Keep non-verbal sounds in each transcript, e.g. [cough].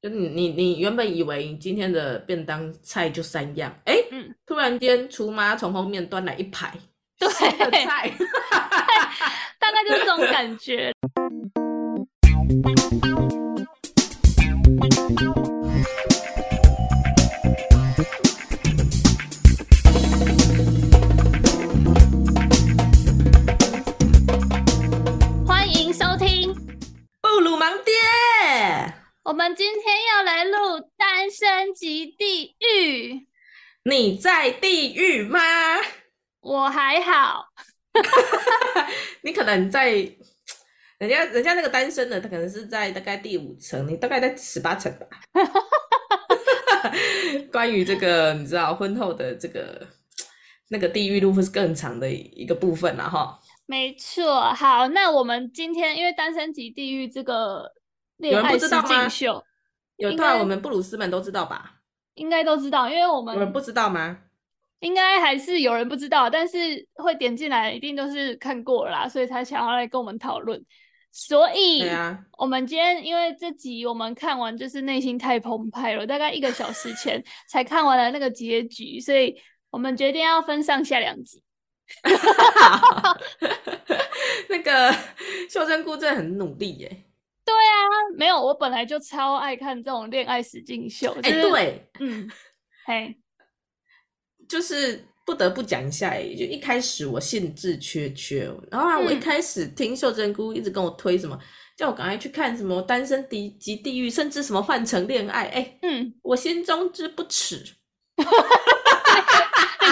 就你你你原本以为你今天的便当菜就三样，哎、欸，嗯，突然间厨妈从后面端来一排对的菜，[laughs] 大概就是这种感觉。你在地狱吗？我还好，[laughs] 你可能在人家人家那个单身的，他可能是在大概第五层，你大概在十八层吧。[laughs] 关于这个，你知道婚后的这个那个地狱路会是更长的一个部分了哈。没错，好，那我们今天因为《单身级地狱》这个。有人不知道吗？秀有，当然我们布鲁斯们都知道吧？应该都知道，因为我们不知道吗？应该还是有人不知道，但是会点进来，一定都是看过了啦，所以才想要来跟我们讨论。所以，我们今天因为这集我们看完，就是内心太澎湃了，大概一个小时前 [laughs] 才看完了那个结局，所以我们决定要分上下两集。[laughs] [laughs] 那个秀珍菇真的很努力耶。对啊，没有，我本来就超爱看这种恋爱实境秀。哎、就是欸，对，嗯，[laughs] 嘿，就是不得不讲一下，哎，就一开始我兴致缺缺，然后啊，我一开始听秀珍姑一直跟我推什么，嗯、叫我赶快去看什么《单身地及地狱》，甚至什么《换成恋爱》，哎，嗯，我心中之不耻，[laughs] 你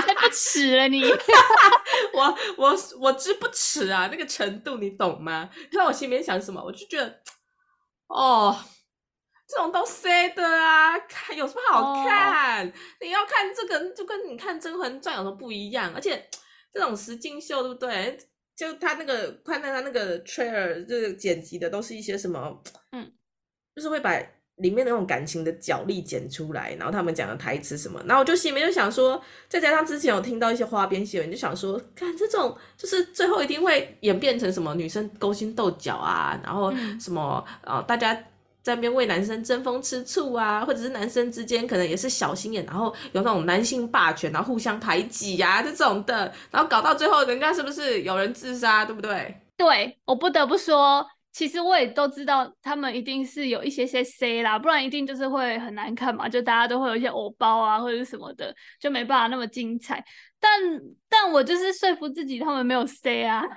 才不耻了你，[laughs] 我我我之不耻啊，那个程度你懂吗？你知道我心里面想什么？我就觉得。哦，这种都塞的啊，看有什么好看？Oh. 你要看这个，就跟你看《甄嬛传》有什么不一样？而且这种实境秀，对不对？就他那个看到他那个 trailer，这个剪辑的都是一些什么？嗯，就是会把里面的那种感情的角力剪出来，然后他们讲的台词什么，然后我就心里面就想说，再加上之前有听到一些花边新闻，就想说，看这种就是最后一定会演变成什么女生勾心斗角啊，然后什么、嗯、呃大家在那边为男生争风吃醋啊，或者是男生之间可能也是小心眼，然后有那种男性霸权，然后互相排挤呀、啊、这种的，然后搞到最后人家是不是有人自杀，对不对？对，我不得不说。其实我也都知道，他们一定是有一些些 C 啦，不然一定就是会很难看嘛。就大家都会有一些偶包啊，或者是什么的，就没办法那么精彩。但但我就是说服自己，他们没有 C 啊。[laughs]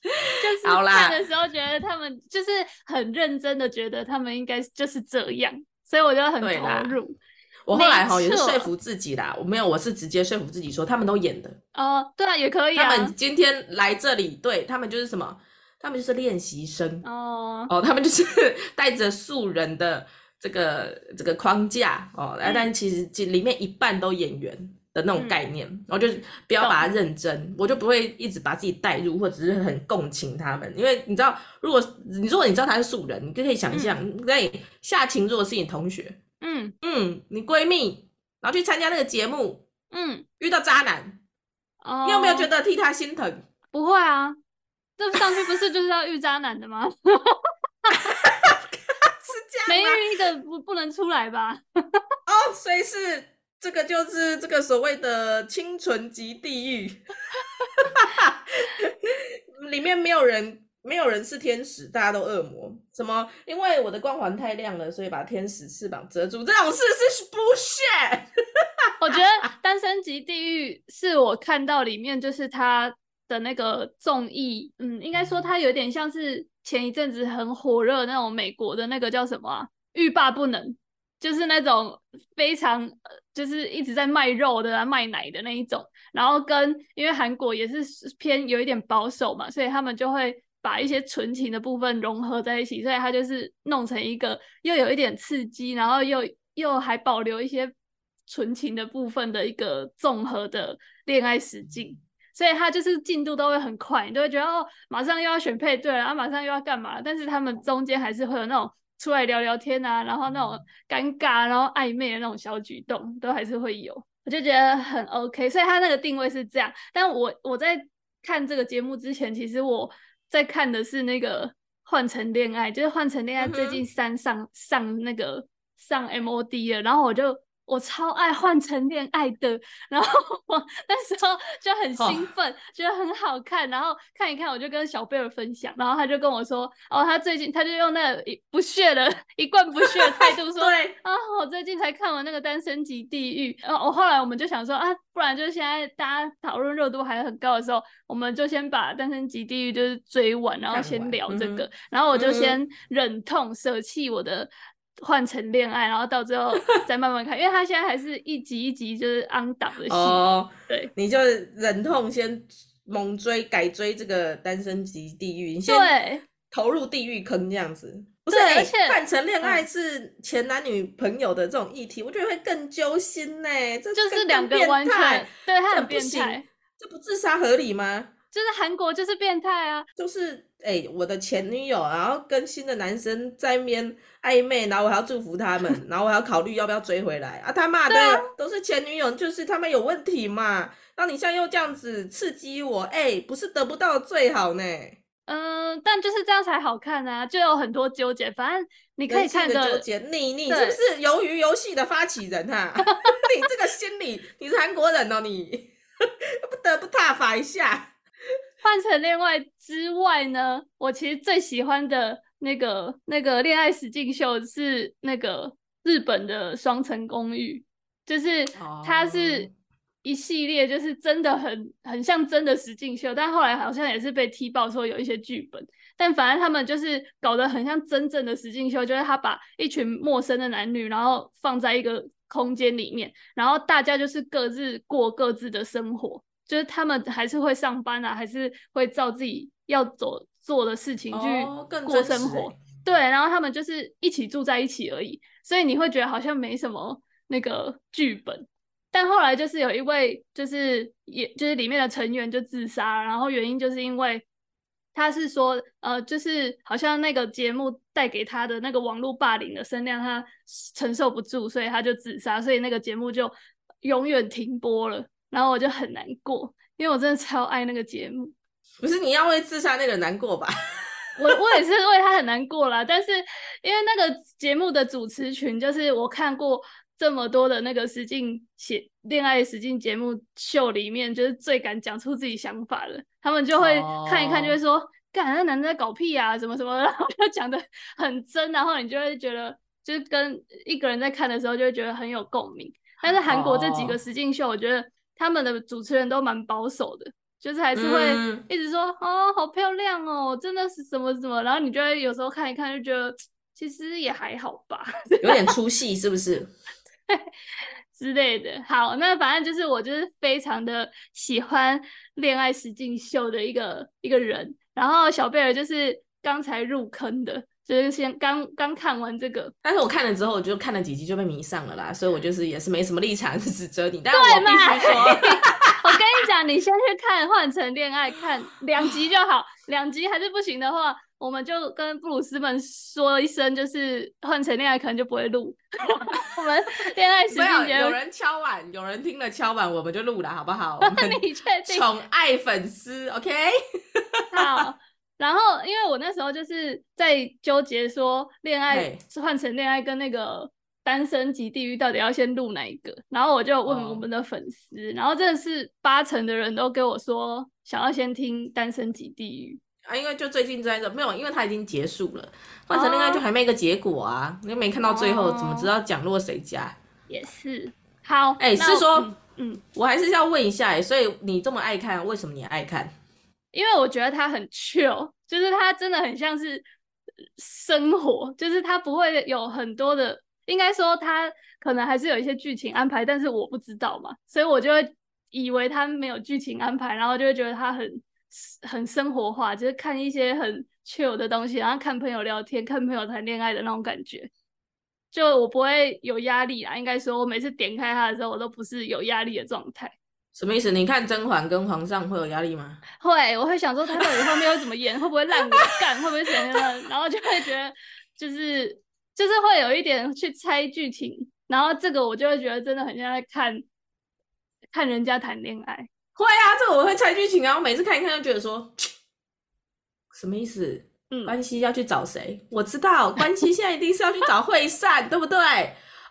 就是看的时候觉得他们就是很认真的，觉得他们应该就是这样，所以我就很投入。我后来哈也是说服自己啦，我没有，我是直接说服自己说他们都演的哦，对啊，也可以啊。他们今天来这里，对他们就是什么？他们就是练习生哦哦，他们就是 [laughs] 带着素人的这个这个框架哦，嗯、但其实里面一半都演员的那种概念，嗯、然后就是不要把它认真，嗯、我就不会一直把自己带入，或者是很共情他们，因为你知道，如果你如果你知道他是素人，你就可以想象，那、嗯、夏晴如果是你同学。嗯嗯，你闺蜜然后去参加那个节目，嗯，遇到渣男，哦，你有没有觉得替他心疼？不会啊，这上去不是就是要遇渣男的吗？[laughs] 是这样吗？没遇一个不不能出来吧？[laughs] 哦，所以是这个就是这个所谓的清纯级地狱，[laughs] 里面没有人。没有人是天使，大家都恶魔。什么？因为我的光环太亮了，所以把天使翅膀遮住。这种事是 bullshit。[laughs] 我觉得《单身即地狱》是我看到里面就是他的那个综艺，嗯，应该说他有点像是前一阵子很火热那种美国的那个叫什么，欲罢不能，就是那种非常就是一直在卖肉的啊，卖奶的那一种。然后跟因为韩国也是偏有一点保守嘛，所以他们就会。把一些纯情的部分融合在一起，所以它就是弄成一个又有一点刺激，然后又又还保留一些纯情的部分的一个综合的恋爱实境，所以它就是进度都会很快，你都会觉得哦，马上又要选配对了，啊，马上又要干嘛？但是他们中间还是会有那种出来聊聊天啊，然后那种尴尬，然后暧昧的那种小举动，都还是会有，我就觉得很 OK。所以它那个定位是这样，但我我在看这个节目之前，其实我。在看的是那个换成恋爱，就是换成恋爱最近三上、嗯、上那个上 MOD 了，然后我就。我超爱换成恋爱的，然后我那时候就很兴奋，oh. 觉得很好看，然后看一看，我就跟小贝尔分享，然后他就跟我说，哦，他最近他就用那个不屑的一贯不屑的态度说，对啊，我最近才看完那个《单身级地狱》，然后我后来我们就想说啊，不然就是现在大家讨论热度还很高的时候，我们就先把《单身级地狱》就是追完，然后先聊这个，嗯、然后我就先忍痛舍弃我的。换成恋爱，然后到最后 [laughs] 再慢慢看，因为他现在还是一集一集就是 on 档的戏。哦，对，你就忍痛先猛追改追这个单身级地狱，你先投入地狱坑这样子。不是，而且换成恋爱是前男女朋友的这种议题，嗯、我觉得会更揪心呢。这就是两个完全对他很变态，这不自杀合理吗？[laughs] 就是韩国就是变态啊，就是哎、欸，我的前女友，然后跟新的男生在面暧昧，然后我还要祝福他们，然后我还要考虑要不要追回来啊！他妈的，啊、都是前女友，就是他们有问题嘛？那你现在又这样子刺激我，哎、欸，不是得不到最好呢？嗯，但就是这样才好看啊，就有很多纠结，反正你可以看的纠结。你你是不是鱿鱼游戏的发起人啊？[laughs] 你这个心理，你是韩国人哦，你 [laughs] 不得不踏伐一下。换成恋爱之外呢，我其实最喜欢的那个那个恋爱实境秀是那个日本的双层公寓，就是它是一系列，就是真的很很像真的实境秀，但后来好像也是被踢爆说有一些剧本，但反正他们就是搞得很像真正的实境秀，就是他把一群陌生的男女，然后放在一个空间里面，然后大家就是各自过各自的生活。就是他们还是会上班啊，还是会照自己要走做的事情去过生活。哦，对，然后他们就是一起住在一起而已，所以你会觉得好像没什么那个剧本。但后来就是有一位，就是也就是里面的成员就自杀，然后原因就是因为他是说，呃，就是好像那个节目带给他的那个网络霸凌的声量他承受不住，所以他就自杀，所以那个节目就永远停播了。然后我就很难过，因为我真的超爱那个节目。不是你要为自杀那个难过吧？我我也是为他很难过啦。[laughs] 但是因为那个节目的主持群，就是我看过这么多的那个实境写恋爱实境节目秀里面，就是最敢讲出自己想法的。他们就会看一看，就会说：“干、oh. 那男的在搞屁啊，什么什么。”然后就讲的很真，然后你就会觉得，就是跟一个人在看的时候，就会觉得很有共鸣。但是韩国这几个实境秀，我觉得。他们的主持人都蛮保守的，就是还是会一直说、嗯、哦，好漂亮哦，真的是什么什么，然后你就会有时候看一看，就觉得其实也还好吧，有点出戏是不是？[laughs] 之类的。好，那反正就是我就是非常的喜欢恋爱实境秀的一个一个人，然后小贝尔就是刚才入坑的。就是先刚刚看完这个，但是我看了之后，我就看了几集就被迷上了啦，所以我就是也是没什么立场 [laughs] 指责你，但是我必须说，你讲，你先去看《换乘恋爱》，看两集就好，[laughs] 两集还是不行的话，我们就跟布鲁斯们说一声，就是《换成恋爱》可能就不会录，[laughs] 我们恋爱实境节目有，有人敲碗，有人听了敲碗，我们就录了，好不好？[laughs] 你确定？宠爱粉丝，OK？好。然后，因为我那时候就是在纠结说，恋爱是换成恋爱跟那个单身级地狱到底要先录哪一个？然后我就问我们的粉丝，哦、然后真的是八成的人都跟我说想要先听单身级地狱啊，因为就最近在这没有，因为它已经结束了，换成恋爱就还没一个结果啊，你又、哦、没看到最后，怎么知道奖落谁家？也是。好，哎、欸，是说，嗯，嗯 [laughs] 我还是要问一下，哎，所以你这么爱看，为什么你爱看？因为我觉得它很 chill，[laughs] 就是它真的很像是生活，就是它不会有很多的，应该说他可能还是有一些剧情安排，但是我不知道嘛，所以我就会以为他没有剧情安排，然后就会觉得他很很生活化，就是看一些很 chill 的东西，然后看朋友聊天，看朋友谈恋爱的那种感觉，就我不会有压力啊。应该说，我每次点开他的时候，我都不是有压力的状态。什么意思？你看甄嬛跟皇上会有压力吗？会，我会想说他到底后面会怎么演，会不会烂尾干，会不会怎样？然后就会觉得就是就是会有一点去猜剧情，然后这个我就会觉得真的很像在看看人家谈恋爱。会啊，这个我会猜剧情啊，我每次看一看就觉得说什么意思？嗯，关系要去找谁？我知道，关系现在一定是要去找惠善，[laughs] 对不对？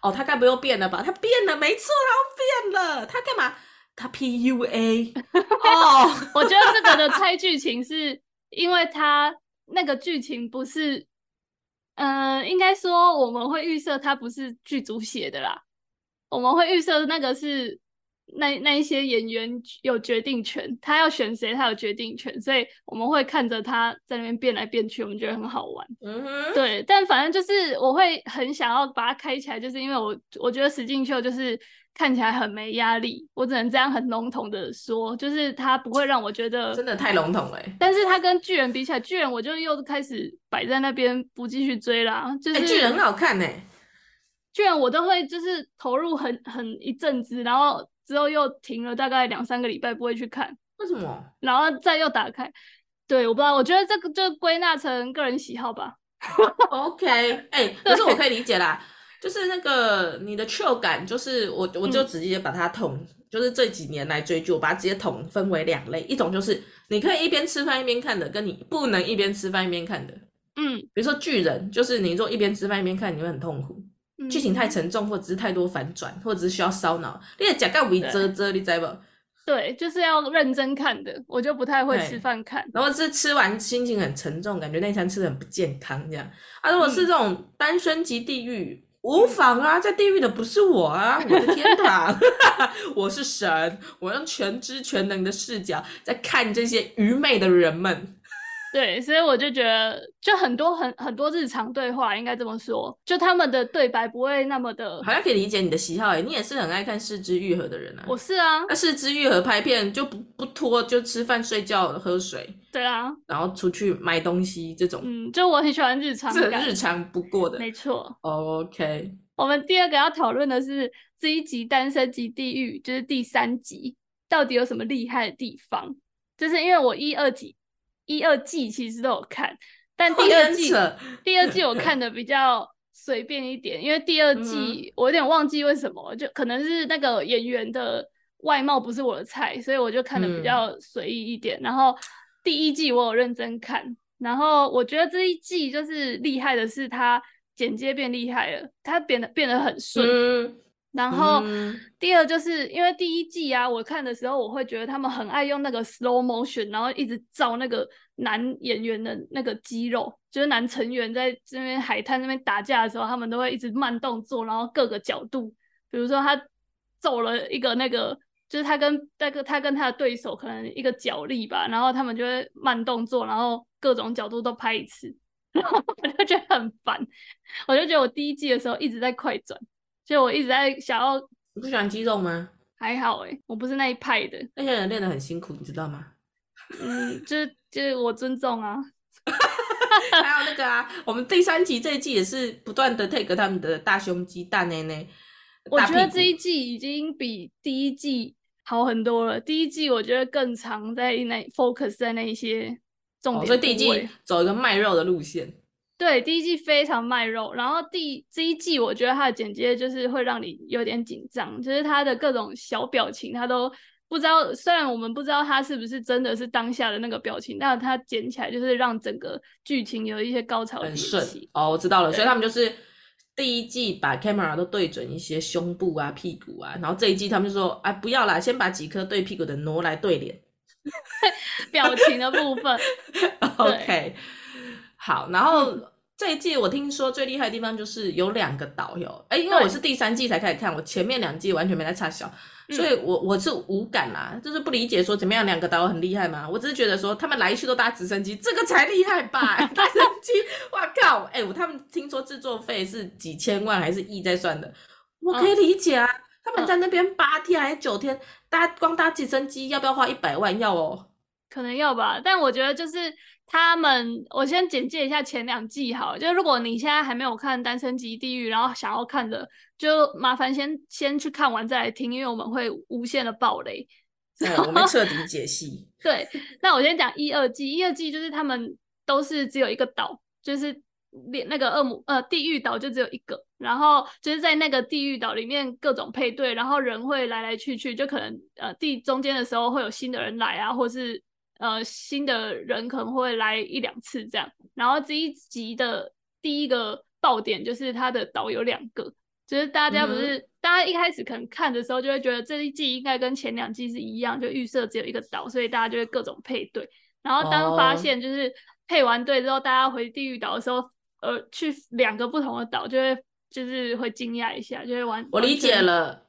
哦，他该不又变了吧？他变了，没错，他变了。他干嘛？他 PUA。[laughs] 哦，我觉得这个的猜剧情是因为他那个剧情不是，嗯、呃，应该说我们会预设他不是剧组写的啦，我们会预设那个是。那那一些演员有决定权，他要选谁，他有决定权，所以我们会看着他在那边变来变去，我们觉得很好玩。嗯哼，对，但反正就是我会很想要把它开起来，就是因为我我觉得实境秀就是看起来很没压力，我只能这样很笼统的说，就是它不会让我觉得真的太笼统了。但是它跟巨人比起来，巨人我就又开始摆在那边不继续追啦。就是、欸、巨人很好看呢，巨人我都会就是投入很很一阵子，然后。之后又停了大概两三个礼拜，不会去看。为什么？然后再又打开，对，我不知道。我觉得这个就归纳成个人喜好吧。OK，哎、欸，可是我可以理解啦，就是那个你的 chill 感，就是我我就直接把它统，嗯、就是这几年来追剧，我把它直接统分为两类，一种就是你可以一边吃饭一边看的，跟你不能一边吃饭一边看的。嗯，比如说巨人，就是你如果一边吃饭一边看，你会很痛苦。剧情太沉重，或者是太多反转，或者是需要烧脑。你也讲个尾遮遮，你知不？对，就是要认真看的，我就不太会吃饭看。然后是吃完心情很沉重，感觉那餐吃的很不健康这样。啊，如果是这种单身级地狱，嗯、无妨啊，在地狱的不是我啊，我的天堂，[laughs] 我是神，我用全知全能的视角在看这些愚昧的人们。对，所以我就觉得，就很多很很多日常对话，应该这么说，就他们的对白不会那么的，好像可以理解你的喜好诶，你也是很爱看四肢愈合的人啊。我是啊，那四肢愈合拍片就不不拖，就吃饭睡觉喝水。对啊，然后出去买东西这种，嗯，就我很喜欢日常，这日常不过的，没错。OK，我们第二个要讨论的是这一集《单身级地狱》，就是第三集，到底有什么厉害的地方？就是因为我一二集。一二季其实都有看，但第二季第二季我看 [laughs] 的比较随便一点，因为第二季我有点忘记为什么，就可能是那个演员的外貌不是我的菜，所以我就看的比较随意一点。嗯、然后第一季我有认真看，然后我觉得这一季就是厉害的是他剪接变厉害了，他变得变得很顺。嗯然后第二就是因为第一季啊，我看的时候我会觉得他们很爱用那个 slow motion，然后一直照那个男演员的那个肌肉，就是男成员在这边海滩那边打架的时候，他们都会一直慢动作，然后各个角度，比如说他揍了一个那个，就是他跟那个他跟他的对手可能一个角力吧，然后他们就会慢动作，然后各种角度都拍一次，[laughs] 然后我就觉得很烦，[laughs] 我就觉得我第一季的时候一直在快转。就我一直在想要，你不喜欢肌肉吗？还好哎，我不是那一派的。那些人练得很辛苦，你知道吗？嗯，就是就是我尊重啊。[laughs] 还有那个啊，我们第三集这一季也是不断的 take 他们的大胸肌、大内内。我觉得这一季已经比第一季好很多了。第一季我觉得更常在那 focus 在那一些重点、哦，所以第一季走一个卖肉的路线。对，第一季非常卖肉，然后第这一季我觉得它的剪接就是会让你有点紧张，就是它的各种小表情，它都不知道，虽然我们不知道它是不是真的是当下的那个表情，但它剪起来就是让整个剧情有一些高潮很顺。哦，我知道了，所以他们就是第一季把 camera 都对准一些胸部啊、屁股啊，然后这一季他们就说，哎，不要啦，先把几颗对屁股的挪来对脸，[laughs] 表情的部分。[laughs] OK。好，然后、嗯、这一季我听说最厉害的地方就是有两个导游，哎，因为我是第三季才开始看，我前面两季完全没在插小，所以我我是无感啦，就是不理解说怎么样两个导游很厉害吗？我只是觉得说他们来去都搭直升机，这个才厉害吧？[laughs] 直升机，哇靠！哎，我他们听说制作费是几千万还是亿在算的，我可以理解啊，嗯、他们在那边八天还是九天，搭光搭直升机要不要花一百万？要哦，可能要吧，但我觉得就是。他们，我先简介一下前两季好，就如果你现在还没有看《单身级地狱》，然后想要看的，就麻烦先先去看完再来听，因为我们会无限的暴雷。对，我们彻底解析。[laughs] 对，那我先讲一二季，一二季就是他们都是只有一个岛，就是连那个恶魔呃地狱岛就只有一个，然后就是在那个地狱岛里面各种配对，然后人会来来去去，就可能呃地中间的时候会有新的人来啊，或是。呃，新的人可能会来一两次这样，然后这一集的第一个爆点就是他的岛有两个，就是大家不是、嗯、大家一开始可能看的时候就会觉得这一季应该跟前两季是一样，就预设只有一个岛，所以大家就会各种配对。然后当发现就是配完对之后，大家回地狱岛的时候，呃，去两个不同的岛，就会就是会惊讶一下，就会玩。我理解了，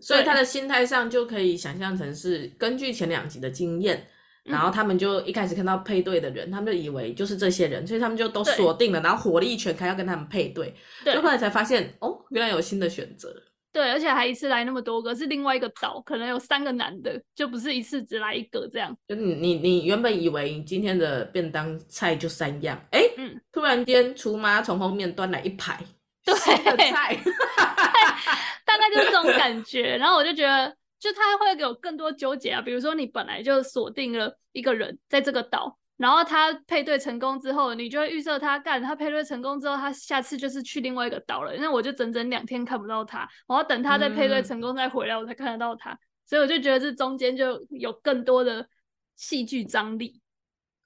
所以他的心态上就可以想象成是根据前两集的经验。然后他们就一开始看到配对的人，嗯、他们就以为就是这些人，所以他们就都锁定了，然后火力全开要跟他们配对。对，就后来才发现，哦，原来有新的选择。对，而且还一次来那么多个，是另外一个岛，可能有三个男的，就不是一次只来一个这样。就你你你原本以为今天的便当菜就三样，哎，嗯，突然间厨妈从后面端来一排新的菜，[laughs] 大概就是这种感觉。然后我就觉得。就他会有更多纠结啊，比如说你本来就锁定了一个人在这个岛，然后他配对成功之后，你就会预设他干他配对成功之后，他下次就是去另外一个岛了。那我就整整两天看不到他，我要等他再配对成功再回来，我才看得到他。嗯、所以我就觉得这中间就有更多的戏剧张力。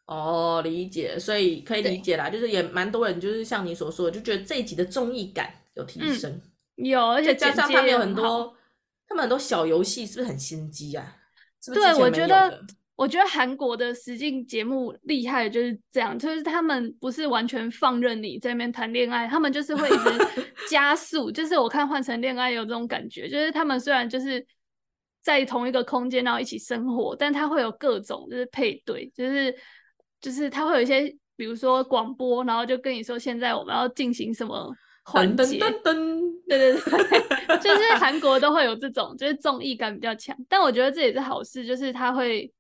哦，理解，所以可以理解啦，就是也蛮多人就是像你所说的，就觉得这一集的综艺感有提升，嗯、有，而且加上他们有很多。他们很多小游戏是不是很心机啊？是不是？对，我觉得，我觉得韩国的实境节目厉害的就是这样，就是他们不是完全放任你在那边谈恋爱，他们就是会一直 [laughs] 加速。就是我看《换成恋爱》有这种感觉，就是他们虽然就是在同一个空间然后一起生活，但他会有各种就是配对，就是就是他会有一些，比如说广播，然后就跟你说现在我们要进行什么。环节，对对对，[laughs] 就是韩国都会有这种，就是综艺感比较强。但我觉得这也是好事，就是它会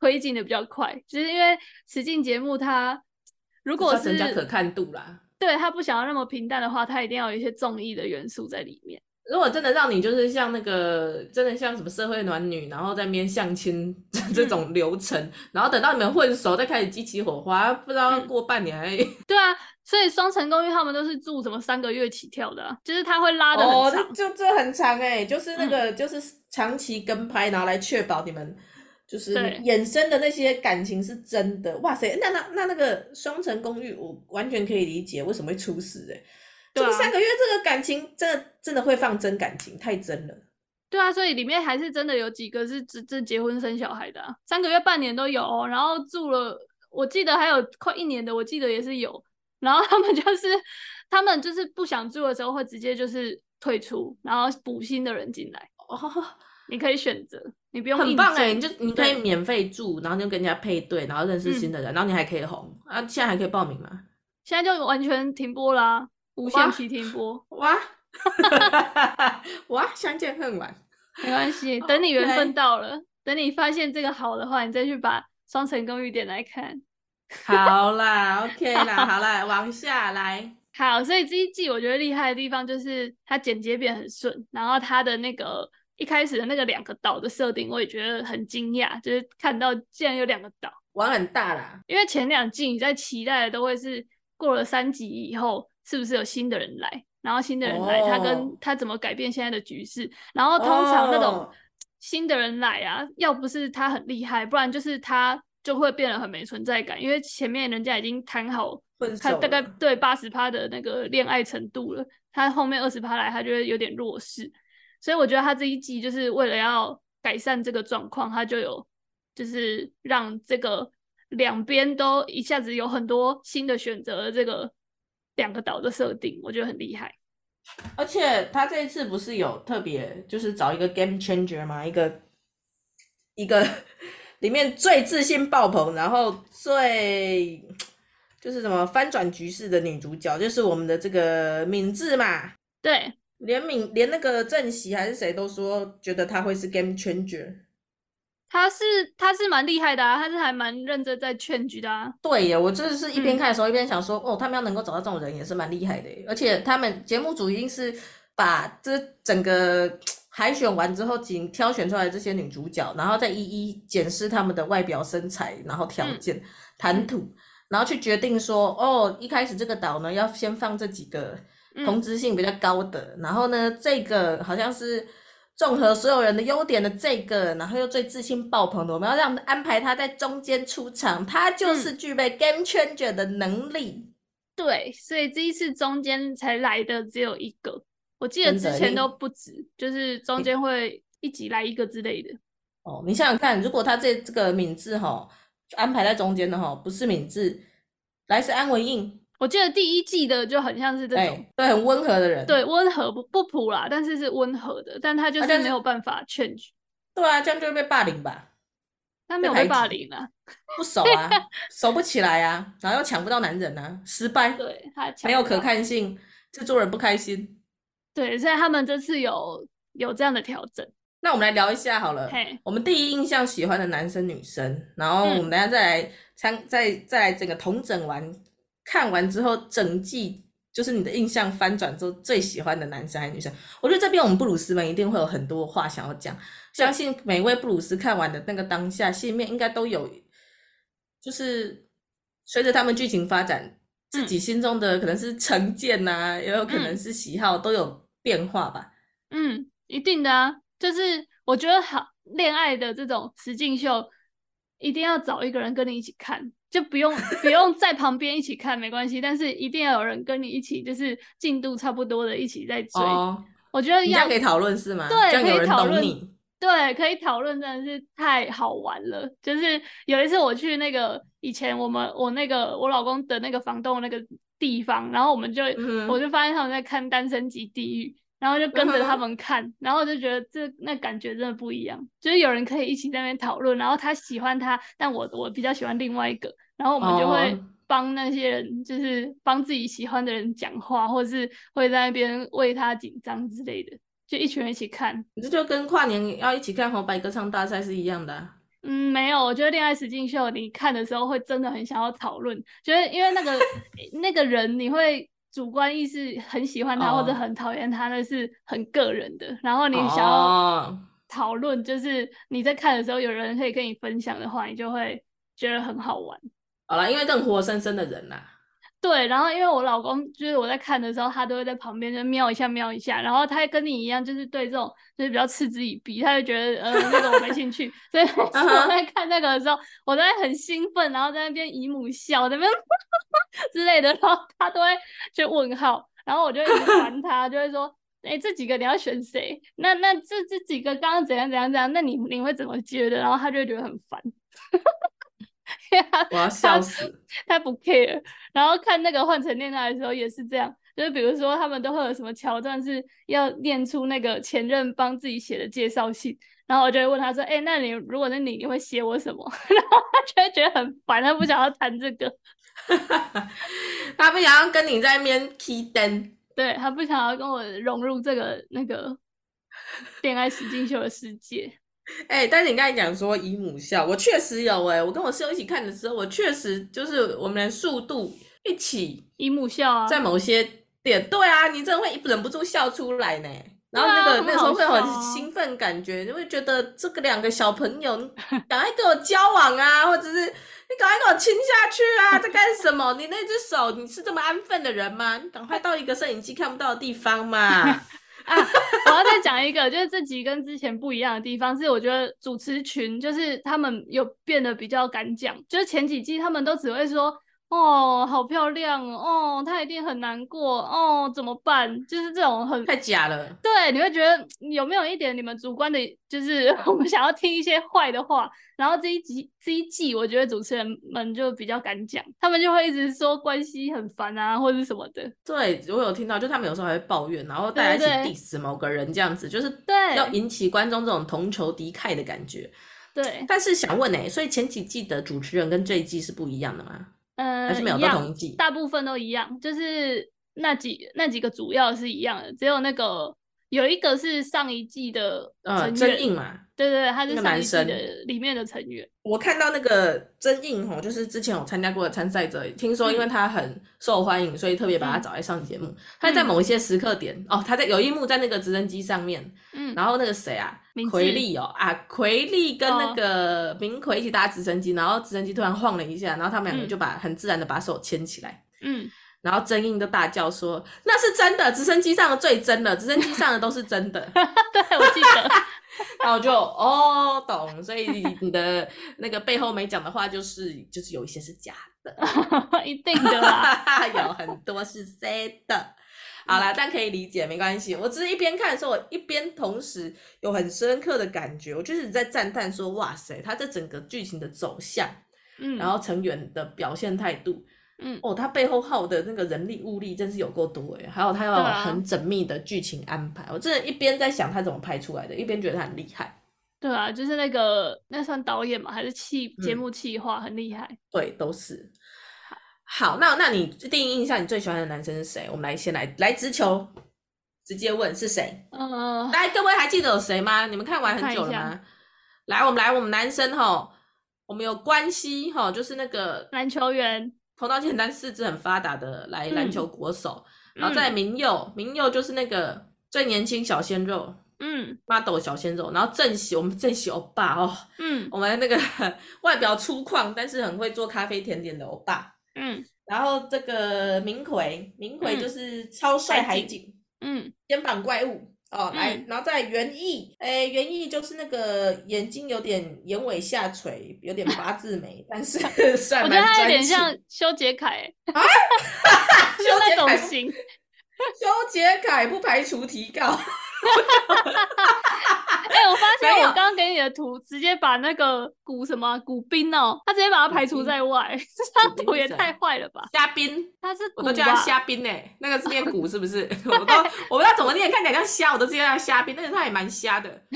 推进的比较快，就是因为实境节目它如果是增加可看度啦，对，他不想要那么平淡的话，他一定要有一些综艺的元素在里面。如果真的让你就是像那个真的像什么社会暖女，然后在那边相亲这种流程，嗯、然后等到你们混熟再开始激起火花，不知道过半年还、嗯、[laughs] 对啊。所以双层公寓他们都是住什么三个月起跳的，啊，就是他会拉的很长，哦，就这很长哎，欸，就是那个，嗯、就是长期跟拍，然后来确保你们就是衍生的那些感情是真的。哇塞，那那那那个双层公寓，我完全可以理解为什么会出事哎，欸，住，啊、三个月这个感情，真的真的会放真感情，太真了。对啊，所以里面还是真的有几个是只只结婚生小孩的，啊，三个月半年都有，哦，然后住了，我记得还有快一年的，我记得也是有。然后他们就是，他们就是不想住的时候会直接就是退出，然后补新的人进来。哦，[laughs] 你可以选择，你不用。很棒哎，你就你可以免费住，然后就跟人家配对，然后认识新的人，嗯、然后你还可以红啊！现在还可以报名吗？现在就完全停播啦，啊，无限期停播。哇！[laughs] 哇！相见恨晚，没关系，[laughs] 等你缘分到了.等你发现这个好的话，你再去把双层公寓点来看。[laughs] 好啦，OK 啦，好啦，往下来。好，所以这一季我觉得厉害的地方就是它剪接变很顺，然后它的那个一开始的那个两个岛的设定，我也觉得很惊讶，就是看到竟然有两个岛，玩很大啦。因为前两季你在期待的都会是过了三集以后，是不是有新的人来，然后新的人来，他跟他怎么改变现在的局势，然后通常那种新的人来啊，要不是他很厉害，不然就是他。就会变得很没存在感，因为前面人家已经谈好，他大概对八十趴的那个恋爱程度了，他后面二十趴来，他就会有点弱势，所以我觉得他这一季就是为了要改善这个状况，他就有就是让这个两边都一下子有很多新的选择的这个两个岛的设定，我觉得很厉害。而且他这一次不是有特别就是找一个 game changer 吗？一个一个。里面最自信爆棚，然后最就是什么翻转局势的女主角，就是我们的这个敏智嘛。对，连敏连那个郑熙还是谁都说觉得她会是 game changer。她是她是蛮厉害的啊，她是还蛮认真在劝局的啊。对呀，我就是一边看的时候一边想说，嗯、哦，他们要能够找到这种人也是蛮厉害的，而且他们节目组一定是把这整个。海选完之后，仅挑选出来这些女主角，然后再一一检视她们的外表、身材，然后条件、嗯、谈吐，然后去决定说，哦，一开始这个岛呢，要先放这几个同质性比较高的，嗯、然后呢，这个好像是综合所有人的优点的这个，然后又最自信爆棚的，我们要让安排他在中间出场，他就是具备 game changer 的能力。嗯、对，所以这一次中间才来的只有一个，我记得之前都不止，就是中间会一集来一个之类的。哦，你想想看，如果他这这个敏智哈安排在中间的哈，不是敏智，来是安文印。我记得第一季的就很像是这种，欸、对，很温和的人，对，温和不不普啦，但是是温和的，但他就是没有办法劝举。对啊，这样就会被霸凌吧？他没有被霸凌啊，不熟啊，[laughs] 熟不起来啊，然后又抢不到男人啊，失败。对，他没有可看性，制作人不开心。对，所以他们这次有有这样的调整。那我们来聊一下好了，嘿我们第一印象喜欢的男生女生，然后我们等下再来参、嗯、再再来整个同整完。看完之后，整季就是你的印象翻转之后最喜欢的男生还是女生？我觉得这边我们布鲁斯们一定会有很多话想要讲。相信每位布鲁斯看完的那个当下，心里面应该都有，就是随着他们剧情发展，自己心中的可能是成见呐、也有可能是喜好都有变化吧。嗯，一定的啊，就是我觉得好恋爱的这种实境秀，一定要找一个人跟你一起看。就不用不用 [laughs] 在旁边一起看没关系，但是一定要有人跟你一起，就是进度差不多的一起在追。哦、我觉得要可以讨论是吗？对，可以讨论。对，可以讨论，真的是太好玩了。就是有一次我去那个以前我们我那个我老公的那个房东那个地方，然后我们就、嗯、我就发现他们在看《单身级地狱》。然后就跟着他们看，uh. 然后就觉得这那感觉真的不一样，就是有人可以一起在那边讨论，然后他喜欢他，但我我比较喜欢另外一个，然后我们就会帮那些人，就是帮自己喜欢的人讲话，或者是会在那边为他紧张之类的，就一群人一起看。这就跟跨年要一起看红白歌唱大赛是一样的啊。嗯，没有，我觉得恋爱实境秀你看的时候会真的很想要讨论，觉得因为那个 [laughs] 那个人你会。主观意识很喜欢他或者很讨厌他，那是很个人的。Oh. 然后你想要讨论，就是你在看的时候有人可以跟你分享的话，你就会觉得很好玩。好了，因为更活生生的人呐。对，然后因为我老公就是我在看的时候，他都会在旁边就瞄一下瞄一下，然后他跟你一样，就是对这种就是比较嗤之以鼻，他就觉得呃那个我没兴趣。所以 [laughs] 我在看那个的时候，我都会很兴奋，然后在那边姨母笑，在那边 [laughs] 之类的，然后他都会就问号，然后我就会烦 [laughs] 他，就会说，哎、欸，这几个你要选谁？那那这这几个刚刚怎样怎样怎样？那你你会怎么觉得？然后他就会觉得很烦。我要笑死他，[laughs] 他不 care。然后看那个换乘恋爱的时候也是这样，就是比如说他们都会有什么桥段是要念出那个前任帮自己写的介绍信，然后我就会问他说：“哎、欸，那你如果是你，你会写我什么？” [laughs] 然后他就会觉得很烦，他不想要谈这个，[laughs] 他不想要跟你在那边 key 灯，对，他不想要跟我融入这个那个恋爱实境秀的世界。[laughs] 哎、欸，但是你刚才讲说姨母笑，我确实有哎、欸，我跟我室友一起看的时候，我确实就是我们的速度一起姨母笑啊，在某些点，对啊，你真的会忍不住笑出来呢。然后那个、啊、那个时候会有很兴奋感觉，你会觉得这个两个小朋友，赶快跟我交往啊，或者是你赶快跟我亲下去啊，在干什么？你那只手，你是这么安分的人吗？你赶快到一个摄影机看不到的地方嘛。[laughs] 啊，我要再讲一个，就是这集跟之前不一样的地方是，我觉得主持群就是他们有变得比较敢讲，就是前几季他们都只会说。哦，好漂亮哦！哦，他一定很难过哦，怎么办？就是这种很太假了。对，你会觉得有没有一点你们主观的，就是 [laughs] 我们想要听一些坏的话。然后这一集这一季，我觉得主持人们就比较敢讲，他们就会一直说关系很烦啊，或者是什么的。对，我有听到，就他们有时候还会抱怨，然后大家一起 diss 某个人这样子，就是对，就是要引起观众这种同仇敌忾的感觉。对。但是想问呢、欸，所以前几季的主持人跟这一季是不一样的吗？呃，还是没有，都同一季，大部分都一样，就是那几那几个主要是一样的，只有那个有一个是上一季的呃真印嘛，对对对，他是上一季的里面的成员。我看到那个曾印吼，就是之前我参加过的参赛者，听说因为他很受欢迎，嗯、所以特别把他找来上节目。嗯、他在某一些时刻点、嗯、哦，他在有一幕在那个直升机上面，嗯，然后那个谁啊，奎利哦啊，奎利跟那个明奎一起搭直升机，然后直升机突然晃了一下，然后他们两个就把、嗯、很自然的把手牵起来，嗯，然后曾英就大叫说：“那是真的，直升机上的最真的，直升机上的都是真的。[laughs] ”对，我记得。[laughs] 然后就哦懂，所以你的那个背后没讲的话，就是就是有一些是假的，[laughs] 一定的啦，有很多是真的。好啦，但可以理解，没关系。我只是一边看的时候，我一边同时有很深刻的感觉，我就是在赞叹说：哇塞，他这整个剧情的走向，嗯，然后成员的表现态度。嗯哦，他背后耗的那个人力物力真是有够多诶，还有他要很缜密的剧情安排，啊、我真的一边在想他怎么拍出来的，一边觉得他很厉害。对啊，就是那个那算导演嘛？还是气节目企划很厉害？对，都是。好，那那你第一印象你最喜欢的男生是谁？我们来先来来直球，直接问是谁？嗯、呃，来各位还记得有谁吗？你们看完很久了吗？来，我们来我们男生哈，我们有关系哈，就是那个篮球员。头脑简单、四肢很发达的来篮球国手，嗯、然后在明佑，明佑就是那个最年轻小鲜肉，嗯，model 小鲜肉，然后正喜，我们正喜欧巴哦，嗯，我们那个 [laughs] 外表粗犷，但是很会做咖啡甜点的欧巴，嗯，然后这个明奎，明奎就是超帅海景，嗯，肩膀怪物。哦，来，嗯、然后再袁艺，诶，袁艺就是那个眼睛有点眼尾下垂，有点八字眉，但是。[laughs] 我觉得他有点像修杰楷，啊，[laughs] 修杰楷型，[laughs] 修杰楷不排除提告。哎、欸，我发现我刚刚给你的图，直接把那个古什么古冰哦，他直接把它排除在外，[laughs] 这张图也太坏了吧？虾兵，他是我都叫他虾兵呢，那个是念古是不是？我都我不知道怎么念，看起来像虾，我都直接叫他虾兵，但是他也蛮瞎的，[laughs]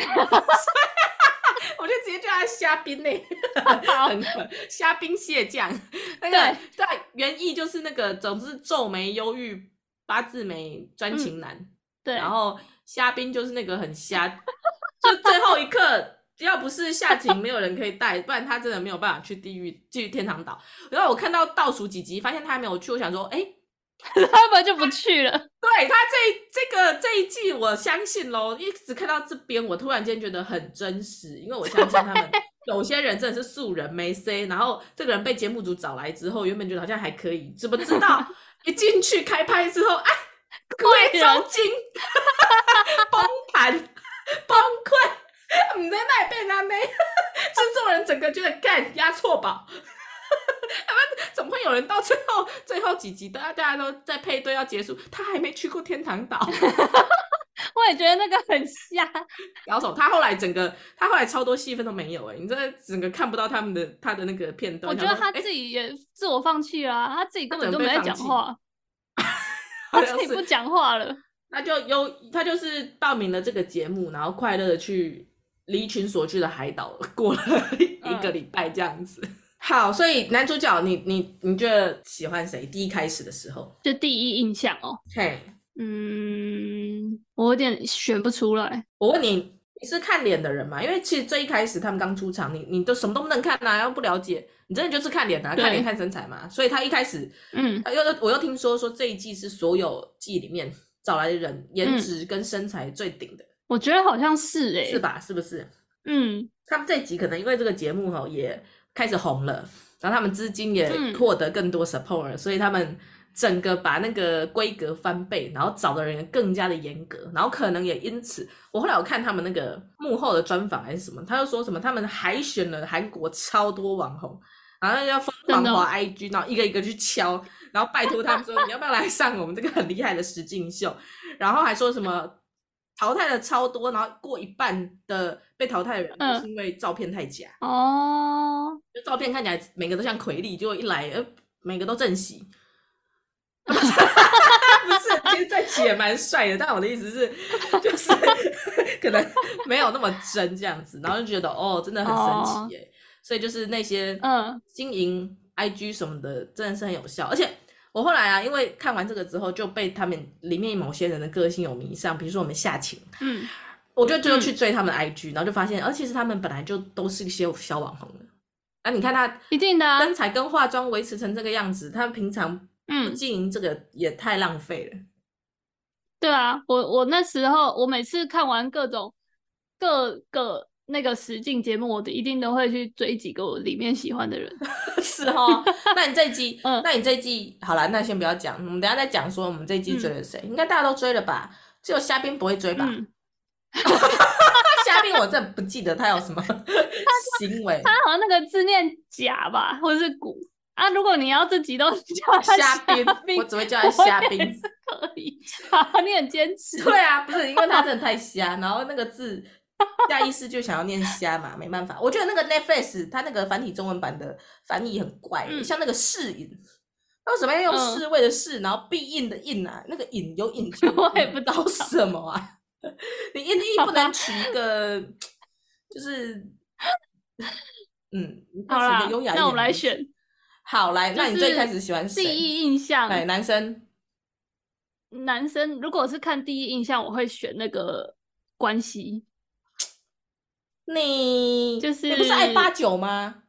我就直接叫他虾兵呢，[laughs] 很虾兵蟹将。那个对，原意就是那个，总之皱眉忧郁八字眉专情男，嗯、对，然后。虾兵就是那个很瞎，就最后一刻，要不是夏晴没有人可以带，不然他真的没有办法去地狱，去天堂岛。然后我看到倒数几集，发现他还没有去，我想说，哎、欸，他们就不去了。对他这这个这一季，我相信喽，一直看到这边，我突然间觉得很真实，因为我相信他们 [laughs] 有些人真的是素人没 C，然后这个人被节目组找来之后，原本觉得好像还可以，怎么知道 [laughs] 一进去开拍之后，哎。贵州金。[laughs] 崩盘。[laughs] 崩溃，你在那里被那那 [laughs] 制作人整个觉得干压错宝，他们怎么会有人到最后最后几集，大家大家都在配对要结束，他还没去过天堂岛，我也觉得那个很瞎。姚总他后来整个他后来超多戏份都没有哎，你真的整个看不到他们的他的那个片段。我觉得他自己也自我放弃了，啊，他自己根本都没在讲话。[laughs] 他自己不讲话了，那就有他就是报名了这个节目，然后快乐的去离群索居的海岛过了一个礼拜这样子。嗯、好，所以男主角你你你觉得喜欢谁？第一开始的时候就第一印象哦。嘿，嗯，我有点选不出来。我问你。你是看脸的人嘛？因为其实最一开始他们刚出场，你你都什么都不能看呐、啊，又不了解，你真的就是看脸啊，看脸看身材嘛。所以他一开始，嗯，又我又听说说这一季是所有季里面找来的人颜值跟身材最顶的、嗯。我觉得好像是诶、欸，是吧？是不是？嗯，他们这一集可能因为这个节目哈也开始红了，然后他们资金也获得更多 support，、嗯、所以他们。整个把那个规格翻倍，然后找的人更加的严格，然后可能也因此，我后来我看他们那个幕后的专访还是什么，他就说什么他们海选了韩国超多网红，然后要疯狂滑 IG，然后一个一个去敲，[laughs] 然后拜托他们说你要不要来上我们这个很厉害的实境秀，然后还说什么淘汰了超多，然后过一半的被淘汰的人都是因为照片太假。哦，就照片看起来每个都像奎力，结果一来呃每个都正洗。[laughs] 不是，其实在起也蛮帅的，但我的意思是，[laughs] 就是 [laughs] 可能没有那么真这样子，然后就觉得哦，真的很神奇耶。Oh. 所以就是那些嗯经营 IG 什么的，真的是很有效。而且我后来啊，因为看完这个之后，就被他们里面某些人的个性有迷上，比如说我们夏晴，嗯，我就就去追他们的 IG，、嗯、然后就发现，而其实他们本来就都是一些小网红的。啊，你看他一定的身材跟化妆维持成这个样子，他们平常。嗯，经营这个也太浪费了。对啊，我我那时候我每次看完各种各个那个实境节目，我一定都会去追几个我里面喜欢的人。[laughs] 是哦。那你这一季，[laughs] 嗯，那你这一季好了，那先不要讲，我们等下再讲说我们这一季追了谁，嗯、应该大家都追了吧？只有虾兵不会追吧？虾、嗯、[laughs] 兵我真的不记得他有什么行为，他好像那个字念甲吧，或者是古啊。如果你要自己都叫他 [laughs] 虾兵，我只会叫他虾兵，可以。好，你很坚持。对啊，不是因为他真的太瞎，然后那个字。下意识就想要念瞎嘛，没办法。我觉得那个 Netflix 它那个繁体中文版的翻译很怪，嗯、像那个试饮，为什么要用侍卫的侍，然后必应的应啊？那个引有引擎，我也不知道什么啊。[laughs] 你音译不能取一个，就是 [laughs] 嗯，好啦，那我们来选。好来，那你最开始喜欢谁？第一印象，哎，男生。男生如果是看第一印象，我会选那个关系。你就是你不是爱八九吗？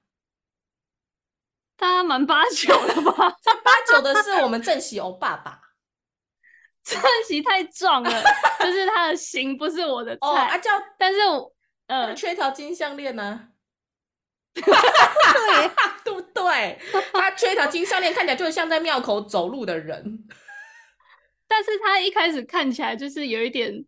他蛮八九的吧？这八九的是我们正喜欧爸爸，[laughs] 正喜太壮了，就是他的型不是我的菜。哦，啊叫，但是我呃缺条金项链呢？对，[laughs] 对不对？他缺一条金项链，看起来就像在庙口走路的人。但是他一开始看起来就是有一点，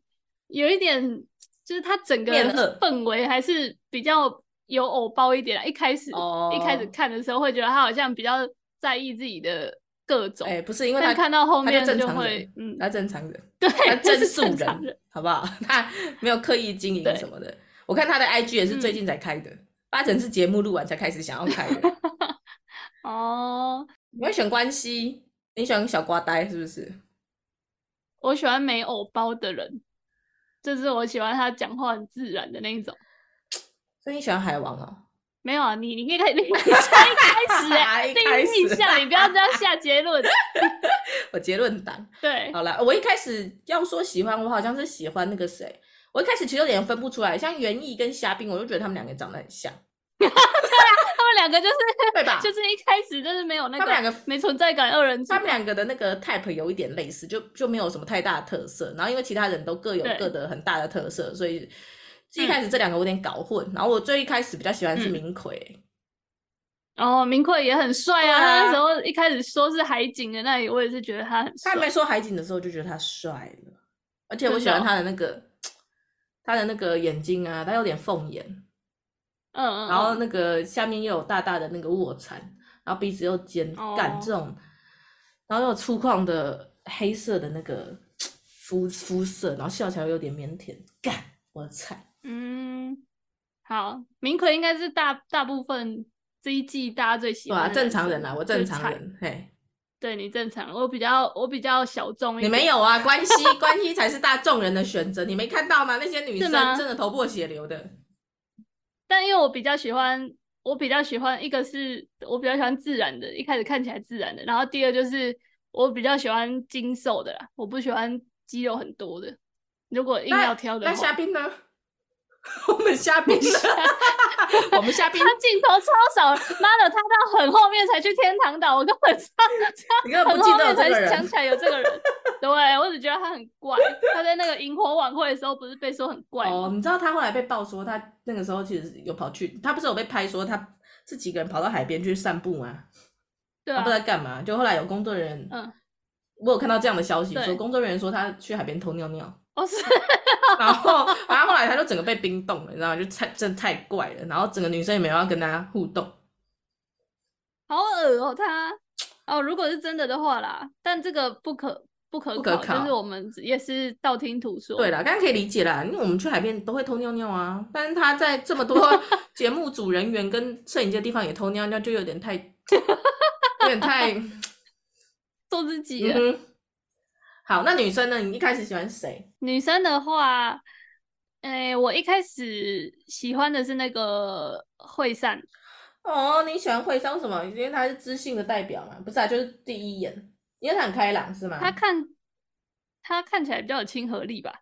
有一点。就是他整个氛围还是比较有偶包一点啦。一开始、oh. 一开始看的时候会觉得他好像比较在意自己的各种。哎、欸，不是因为他看到后面就，就会，嗯，他正常人，对，他正素人，人好不好？[laughs] 他没有刻意经营什么的。我看他的 IG 也是最近才开的，嗯、八成是节目录完才开始想要开的。[laughs] 哦，oh. 你会选关系？你喜欢小瓜呆是不是？我喜欢没偶包的人。就是我喜欢他讲话很自然的那一种，所以你喜欢海王啊？没有啊，你你可以，你 [laughs] 从一开始哎，第一下，你不要这样下结论。[laughs] 我结论党。对，好了，我一开始要说喜欢，我好像是喜欢那个谁，我一开始其实有点分不出来，像园艺跟虾兵，我就觉得他们两个长得很像。[laughs] 对啊，他们两个就是 [laughs] 对吧？就是一开始就是没有那个，他们两个没存在感二人组。他们两个的那个 type 有一点类似，就就没有什么太大的特色。然后因为其他人都各有各的很大的特色，所以一开始这两个有点搞混。嗯、然后我最一开始比较喜欢是明奎。嗯、哦，明奎也很帅啊！啊那时候一开始说是海景的那里，我也是觉得他很帅。他没说海景的时候就觉得他帅了，而且我喜欢他的那个他的那个眼睛啊，他有点凤眼。嗯嗯，然后那个下面又有大大的那个卧蚕，然后鼻子又尖，干、哦、这种，然后又粗犷的黑色的那个肤肤色，然后笑起来有点腼腆，干我的菜。嗯，好，明奎应该是大大部分这一季大家最喜欢的。哇，正常人啊，我正常人，嘿，对你正常，我比较我比较小众一点。你没有啊，[laughs] 关系关系才是大众人的选择，你没看到吗？那些女生真的头破血流的。但因为我比较喜欢，我比较喜欢一个是我比较喜欢自然的，一开始看起来自然的，然后第二就是我比较喜欢精瘦的啦，我不喜欢肌肉很多的。如果硬要挑的话，那虾兵呢？[laughs] 我们虾兵 [laughs] [laughs] 我们虾兵，他镜头超少，妈的，他到很后面才去天堂岛，我根本上，你根本不记得有这个人，想起来有这个人，对，我只觉得他很怪。他在那个萤火晚会的时候，不是被说很怪哦？你知道他后来被爆说，他那个时候其实有跑去，他不是有被拍说他自己一个人跑到海边去散步吗？对啊，他不知道干嘛，就后来有工作人员，嗯，我有看到这样的消息，说工作人员说他去海边偷尿尿。哦，是，[laughs] 然后，然后后来他就整个被冰冻了，你知道吗？就太真的太怪了，然后整个女生也没有要跟他互动，[laughs] 好恶哦，他哦，如果是真的的话啦，但这个不可不可，不可考，就是我们也是道听途说。对啦，刚刚可以理解啦，因为我们去海边都会偷尿尿啊，但是他在这么多 [laughs] 节目组人员跟摄影机的地方也偷尿尿，就有点太，有点太做自己。嗯好，那女生呢？你一开始喜欢谁？女生的话，哎、欸，我一开始喜欢的是那个惠善。哦，你喜欢惠善为什么？因为她是知性的代表嘛？不是啊，就是第一眼，因为她很开朗，是吗？她看，她看起来比较有亲和力吧？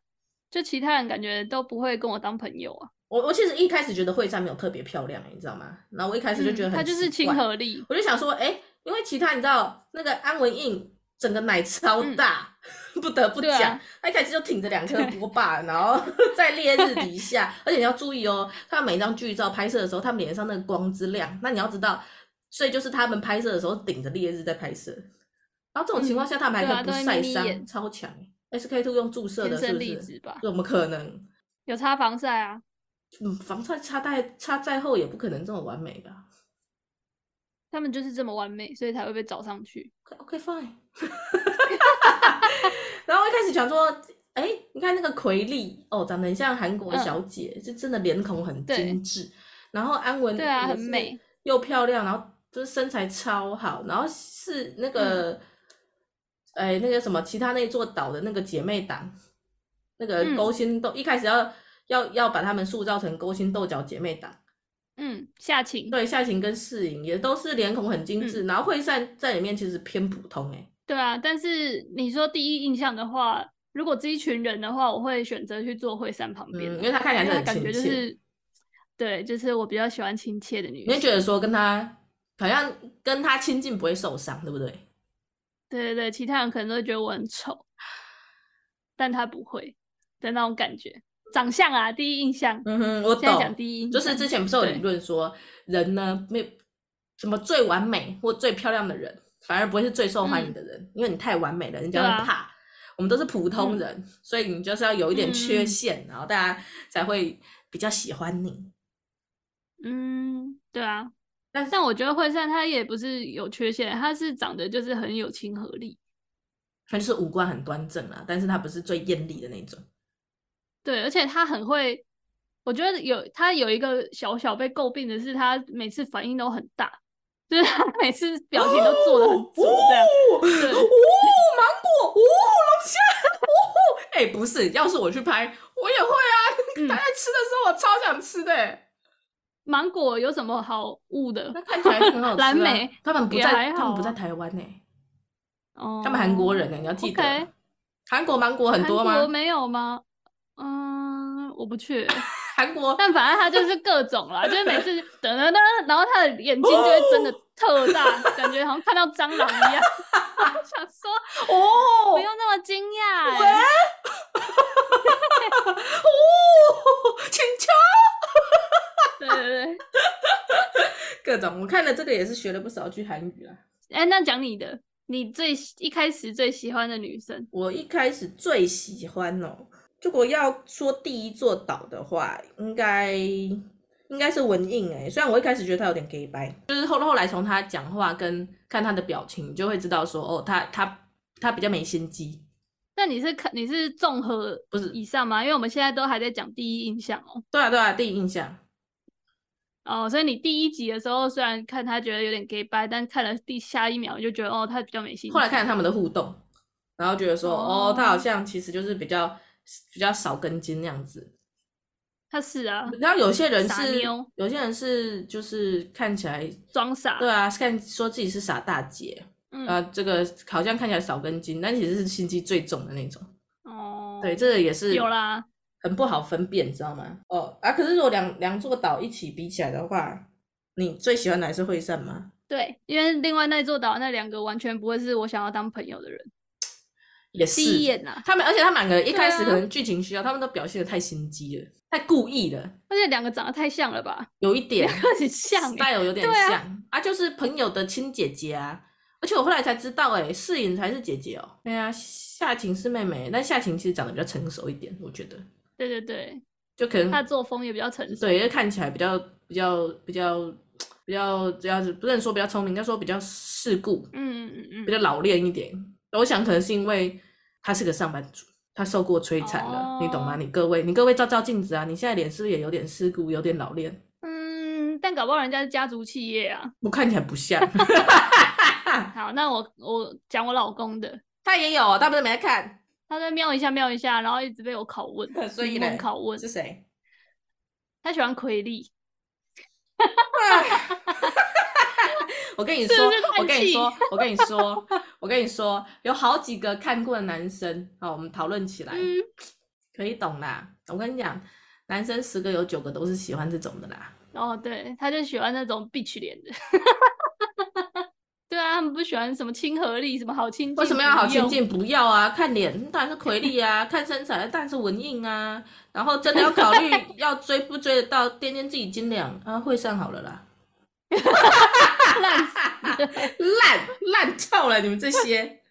就其他人感觉都不会跟我当朋友啊。我我其实一开始觉得惠善没有特别漂亮，你知道吗？然后我一开始就觉得她就是亲和力，我就想说，哎、欸，因为其他你知道那个安文印。整个奶超大，嗯、[laughs] 不得不讲，啊、他一开始就挺着两颗波霸，然后 [laughs] 在烈日底下，[laughs] 而且你要注意哦，他每一张剧照拍摄的时候，他脸上那个光之亮，那你要知道，所以就是他们拍摄的时候顶着烈日在拍摄，然后这种情况下他们还可以不晒伤，嗯啊、超强。SK two 用注射的是不是？怎么可能？有擦防晒啊？嗯，防晒擦再擦再厚也不可能这么完美吧？他们就是这么完美，所以才会被找上去。OK fine。[laughs] 然后一开始想说，哎、欸，你看那个奎丽哦，长得很像韩国小姐，嗯、就真的脸孔很精致。然后安文对啊，很美又漂亮，然后就是身材超好。然后是那个，哎、嗯欸，那个什么，其他那座岛的那个姐妹党，那个勾心斗，嗯、一开始要要要把他们塑造成勾心斗角姐妹档。嗯，夏晴对夏晴跟世颖也都是脸孔很精致，嗯、然后惠善在里面其实偏普通哎。对啊，但是你说第一印象的话，如果这一群人的话，我会选择去坐惠善旁边、嗯，因为他看起来是很亲切，感觉就是，对，就是我比较喜欢亲切的女生。你会觉得说跟他好像跟他亲近不会受伤，对不对？对对对，其他人可能都会觉得我很丑，但他不会的那种感觉。长相啊，第一印象。嗯哼，我懂。现在讲第一印象，就是之前不是有理论说，人呢没有什么最完美或最漂亮的人，反而不会是最受欢迎的人，嗯、因为你太完美了，人家会怕。啊、我们都是普通人，嗯、所以你就是要有一点缺陷，嗯、然后大家才会比较喜欢你。嗯，对啊。但但我觉得惠善他也不是有缺陷，他是长得就是很有亲和力，他就是五官很端正啊，但是他不是最艳丽的那种。对，而且他很会，我觉得有他有一个小小被诟病的是，他每次反应都很大，就是他每次表情都做的很足，这样。哦，对哦，芒果，哦，龙虾，哦，哎、欸，不是，要是我去拍，我也会啊。他在吃的时候，我超想吃的。芒果有什么好物的？那看起来很好吃，啊。蓝莓，他们不在，他们不在台湾呢。哦，他们韩国人呢，你要记得。韩 Okay 国芒果很多吗？韩国没有吗？嗯，我不去韩国，但反正他就是各种啦，就是每次等等等，然后他的眼睛就会真的特大，哦、感觉好像看到蟑螂一样。[laughs] 想说哦，不用那么惊讶。喂，哦，请求。对对对，[laughs] 各种我看了这个也是学了不少句韩语啊。哎、欸，那讲你的，你最一开始最喜欢的女生，我一开始最喜欢哦。如果要说第一座岛的话，应该应该是文印哎。虽然我一开始觉得他有点 gay 掰，就是后后来从他讲话跟看他的表情，你就会知道说哦，他他他比较没心机。那你是看你是综合不是以上吗？因为我们现在都还在讲第一印象哦。对啊对啊，第一印象。哦，所以你第一集的时候虽然看他觉得有点 gay 掰，但看了第下一秒就觉得哦，他比较没心机。后来看了他们的互动，然后觉得说哦，哦，他好像其实就是比较。比较少根筋那样子，他是啊。然后有些人是，有些人是就是看起来装傻，对啊，看说自己是傻大姐，嗯、啊，这个好像看起来少根筋，但其实是心机最重的那种。哦，对，这个也是有啦，很不好分辨，知道吗？哦啊，可是如果两两座岛一起比起来的话，你最喜欢的还是惠善吗？对，因为另外那座岛那两个完全不会是我想要当朋友的人。也是，第一眼啊，他们，而且他们两个一开始可能剧情需要，啊、他们都表现的太心机了，太故意了，而且两个长得太像了吧？有一点，很像，style 有点像。啊，啊，就是朋友的亲姐姐啊，而且我后来才知道、欸，哎，世颖才是姐姐哦、喔，对啊，夏晴是妹妹，但夏晴其实长得比较成熟一点，我觉得，对对对，就可能她作风也比较成熟，对，因为看起来比较比较比较比较这样子，不能说比较聪明，应该说比较世故，嗯嗯嗯，比较老练一点，我想可能是因为。他是个上班族，他受过摧残了，oh. 你懂吗？你各位，你各位照照镜子啊！你现在脸是不是也有点世故，有点老练？嗯，但搞不好人家是家族企业啊，我看起来不像。[laughs] [laughs] 好，那我我讲我老公的，他也有，他不是没看，他在瞄一下瞄一下，然后一直被我拷问，[laughs] 所以呢，拷问是谁？他喜欢奎利。我跟你说，我跟你说，[laughs] 我跟你说，我跟你说，有好几个看过的男生，好，我们讨论起来，嗯、可以懂啦。我跟你讲，男生十个有九个都是喜欢这种的啦。哦，对，他就喜欢那种 bitch 脸的。[laughs] 对啊，他们不喜欢什么亲和力，什么好亲近。为什么要好亲近？[laughs] 不要啊，看脸当然是魁力啊，看身材当然是文印啊。然后真的要考虑要追不追得到，掂掂自己斤两啊，会上好了啦。[laughs] 烂死了，烂烂透了！你们这些。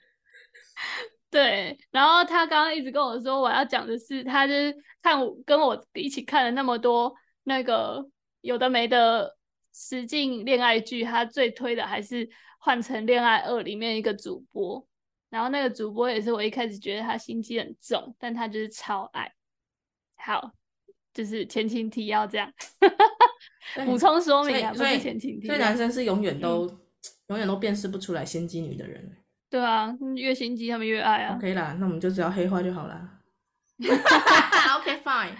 [laughs] 对，然后他刚刚一直跟我说，我要讲的是，他就是看我跟我一起看了那么多那个有的没的实境恋爱剧，他最推的还是《换成恋爱二》里面一个主播，然后那个主播也是我一开始觉得他心机很重，但他就是超爱。好，就是前情提要这样，补充说明啊，不是前情提。所以男生是永远都、嗯、[tsk] 永远都辨识不出来心机女的人。对啊，越心机他们越爱啊。OK 啦，那我们就只要黑化就好了。[laughs] OK fine。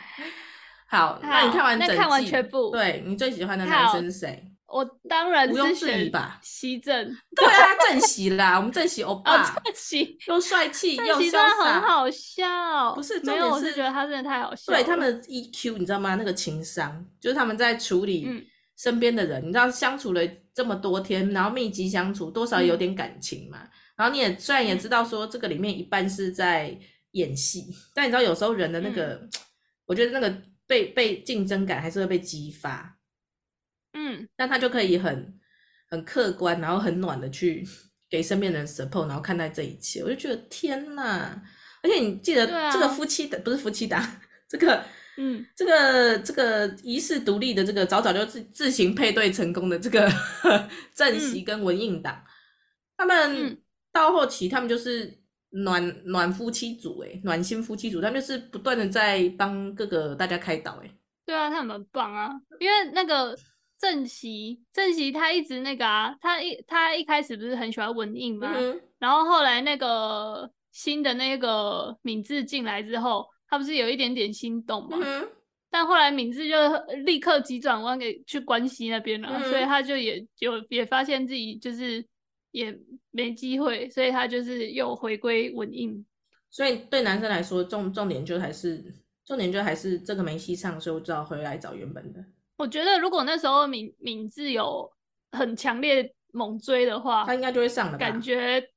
好，好，那你看完整季，看完全部，对你最喜欢的男生是谁？我当然是毋庸置疑吧，西正。对啊，正席啦，[laughs] 我们正席欧巴，正席又帅气又潇洒，很好笑。不是，没有，我是觉得他真的太好笑了。对他们的 EQ，你知道吗？那个情商，就是他们在处理身边的人，嗯、你知道相处了这么多天，然后密集相处，多少有点感情嘛。嗯然后你也虽然也知道说这个里面一半是在演戏，嗯、但你知道有时候人的那个，嗯、我觉得那个被被竞争感还是会被激发，嗯，但他就可以很很客观，然后很暖的去给身边人 support，然后看待这一切，我就觉得天哪！而且你记得这个夫妻的、啊、不是夫妻档，这个嗯，这个这个遗世独立的这个早早就自自行配对成功的这个 [laughs] 正席跟文印党，嗯、他们。嗯。到后期，他们就是暖暖夫妻组，哎，暖心夫妻组，他们就是不断的在帮各个大家开导，哎，对啊，他们很棒啊，因为那个正席，正席他一直那个啊，他一他一开始不是很喜欢文印吗？嗯、然后后来那个新的那个敏智进来之后，他不是有一点点心动吗？嗯、但后来敏智就立刻急转弯给去关西那边了，嗯、所以他就也就也发现自己就是。也没机会，所以他就是又回归文印。所以对男生来说，重重点就还是重点就还是这个没戏唱，所以我只好回来找原本的。我觉得如果那时候敏敏智有很强烈猛追的话，他应该就会上了。感觉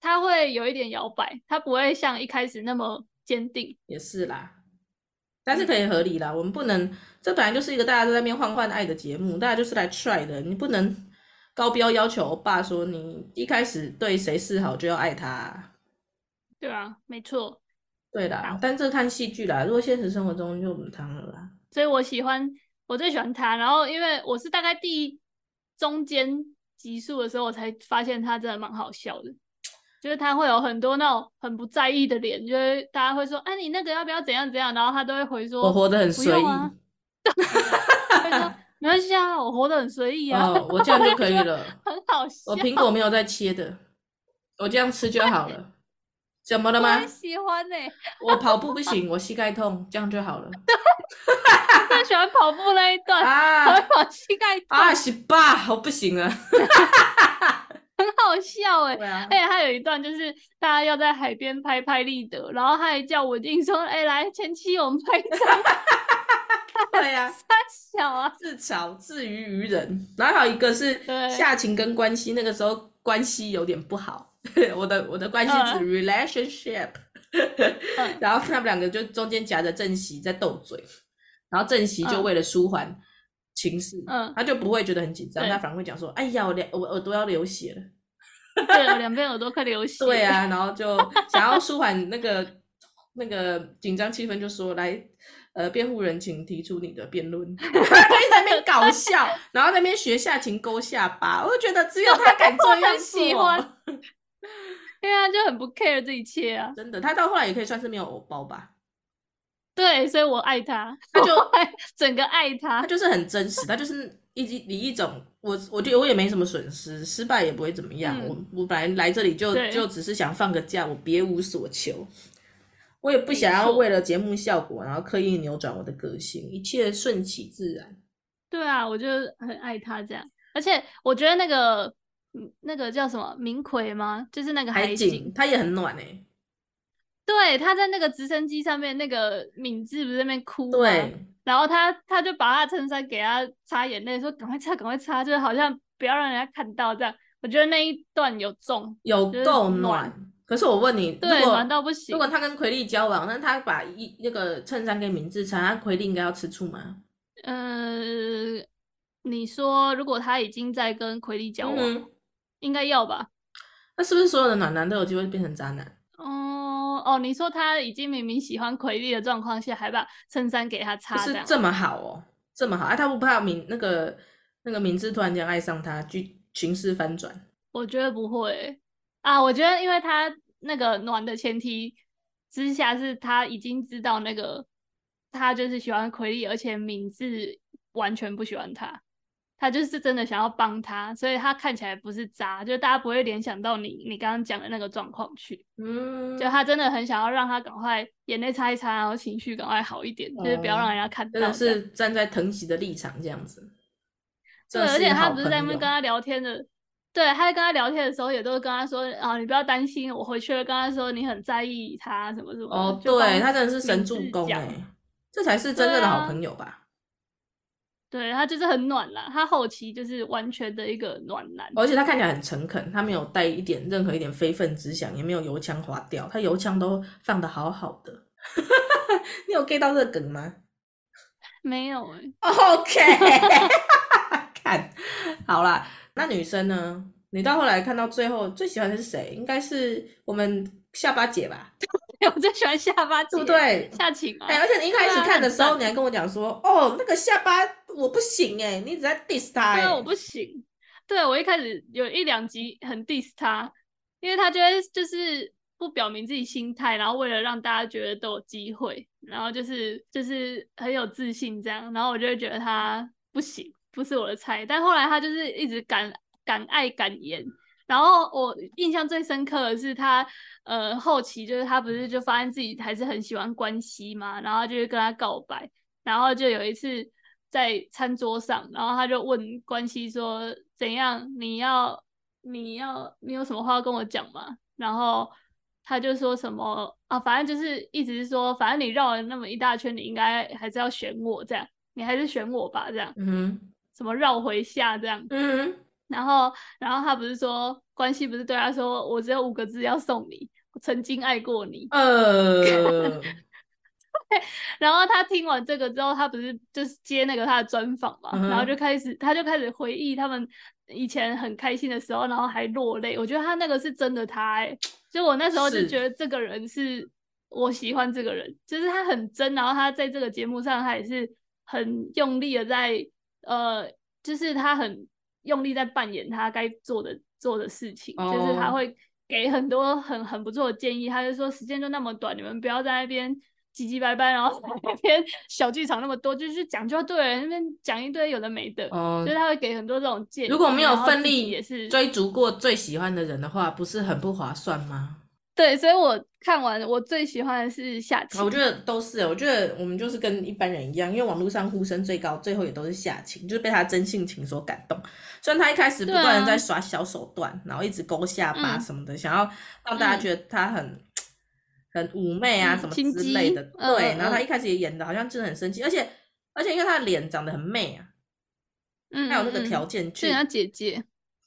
他会有一点摇摆，他不会像一开始那么坚定。也是啦，但是可以合理啦。嗯、我们不能，这本来就是一个大家都在那边换换爱的节目，大家就是来 try 的，你不能。高标要求欧巴说：“你一开始对谁示好就要爱他。”对啊，没错。对啦，但这看戏剧啦。如果现实生活中就不谈了啦。所以我喜欢，我最喜欢他。然后因为我是大概第中间集数的时候，我才发现他真的蛮好笑的。就是他会有很多那种很不在意的脸，就是大家会说：“哎，你那个要不要怎样怎样？”然后他都会回说：“我活得很随意。啊” [laughs] 会说。没关系啊，我活得很随意啊。哦，我这样就可以了。[laughs] 很好笑。我苹果没有在切的，我这样吃就好了。怎么了吗？我喜欢呢、欸。我跑步不行，我膝盖痛，这样就好了。[laughs] 最喜欢跑步那一段啊，跑膝盖痛啊，是吧？我不行了。[laughs] 很好笑哎、欸，而且他有一段就是大家要在海边拍拍立得，然后他还叫我静说：“哎、欸，来前妻，我们拍照。[laughs] ”对呀，三小啊，自嘲自娱于人。然后还有一个是夏晴跟关西，那个时候关系有点不好。我的我的关系是 relationship，、嗯、[laughs] 然后他们两个就中间夹着正席在斗嘴，然后正席就为了舒缓情势，嗯，他就不会觉得很紧张，他反而会讲说：“哎呀，我两我耳朵要流血了。[laughs] ”对，两边耳朵快流 [laughs] 血。对啊，然后就想要舒缓那个那个紧张气氛，就说来。呃，辩护人，请提出你的辩论。他一直在那边搞笑，然后在那边学夏晴勾下巴，我就觉得只有他敢这样做。[laughs] 对啊，就很不 care 这一切啊。真的，他到后来也可以算是没有偶包吧？对，所以我爱他，他就爱整个爱他，他就是很真实，他就是一以一种我，我觉得我也没什么损失，失败也不会怎么样。嗯、我我本来来这里就就只是想放个假，我别无所求。我也不想要为了节目效果，然后刻意扭转我的个性，一切顺其自然。对啊，我就很爱他这样，而且我觉得那个那个叫什么明奎吗？就是那个海景，他也很暖诶、欸。对，他在那个直升机上面，那个敏智不是在那边哭吗？对，然后他他就把他衬衫给他擦眼泪，说赶快擦，赶快擦，就是好像不要让人家看到这样。我觉得那一段有中，有够暖。可是我问你，对暖到不行，如果他跟奎利交往，那他把一那个衬衫给敏智穿，那奎利应该要吃醋吗？呃，你说如果他已经在跟奎利交往，嗯、应该要吧？那是不是所有的暖男都有机会变成渣男？哦哦，你说他已经明明喜欢奎利的状况下，还把衬衫给他擦，是这么好哦，这么好，哎、啊，他不怕明那个那个明智突然间爱上他，剧情势翻转？我觉得不会啊，我觉得因为他那个暖的前提之下，是他已经知道那个他就是喜欢奎利，而且明智完全不喜欢他。他就是真的想要帮他，所以他看起来不是渣，就大家不会联想到你你刚刚讲的那个状况去。嗯，就他真的很想要让他赶快眼泪擦一擦，然后情绪赶快好一点，哦、就是不要让人家看到。真的是站在疼惜的立场这样子。对，而且他不是在那边跟他聊天的，对，他在跟他聊天的时候也都是跟他说啊，你不要担心，我回去了跟他说你很在意他什么什么。哦，对，他真的是神助攻哎，这才是真正的好朋友吧。对，他就是很暖啦，他后期就是完全的一个暖男，而且他看起来很诚恳，他没有带一点任何一点非分之想，也没有油腔滑调，他油腔都放的好好的。[laughs] 你有 get 到这个梗吗？没有哎、欸。OK，[laughs] 看好啦，那女生呢？你到后来看到最后最喜欢的是谁？应该是我们下巴姐吧。[laughs] 我最喜欢下巴，对不对？夏晴啊！哎、欸，而且你一开始看的时候，你还跟我讲说，哦，那个下巴我不行哎，你一直在 diss 他哎，我不行。对，我一开始有一两集很 diss 他，因为他觉得就是不表明自己心态，然后为了让大家觉得都有机会，然后就是就是很有自信这样，然后我就会觉得他不行，不是我的菜。但后来他就是一直敢敢爱敢言。然后我印象最深刻的是他，呃，后期就是他不是就发现自己还是很喜欢关西嘛，然后就跟他告白，然后就有一次在餐桌上，然后他就问关西说：“怎样？你要你要你有什么话要跟我讲吗？”然后他就说什么啊，反正就是一直是说，反正你绕了那么一大圈，你应该还是要选我这样，你还是选我吧这样，嗯，什么绕回下这样，嗯。然后，然后他不是说关系不是对他说，我只有五个字要送你，我曾经爱过你。呃，[laughs] 然后他听完这个之后，他不是就是接那个他的专访嘛，嗯、然后就开始他就开始回忆他们以前很开心的时候，然后还落泪。我觉得他那个是真的他哎，所以我那时候就觉得这个人是我喜欢这个人，就是他很真，然后他在这个节目上他也是很用力的在呃，就是他很。用力在扮演他该做的做的事情，oh. 就是他会给很多很很不错的建议。他就说时间就那么短，你们不要在那边唧唧歪歪，然后在那边小剧场那么多，就是讲就对了，那边讲一堆有的没的。Oh. 所以他会给很多这种建议。如果没有奋力也是追逐过最喜欢的人的话，不是很不划算吗？对，所以我看完，我最喜欢的是夏晴。我觉得都是，我觉得我们就是跟一般人一样，因为网络上呼声最高，最后也都是夏晴，就是被他真性情所感动。虽然他一开始不断的在耍小手段，啊、然后一直勾下巴什么的，嗯、想要让大家觉得他很、嗯、很妩媚啊什么之类的。嗯、对，然后他一开始也演的好像真的很生气，而且而且因为他的脸长得很媚啊，嗯，还有那个条件，就像姐姐，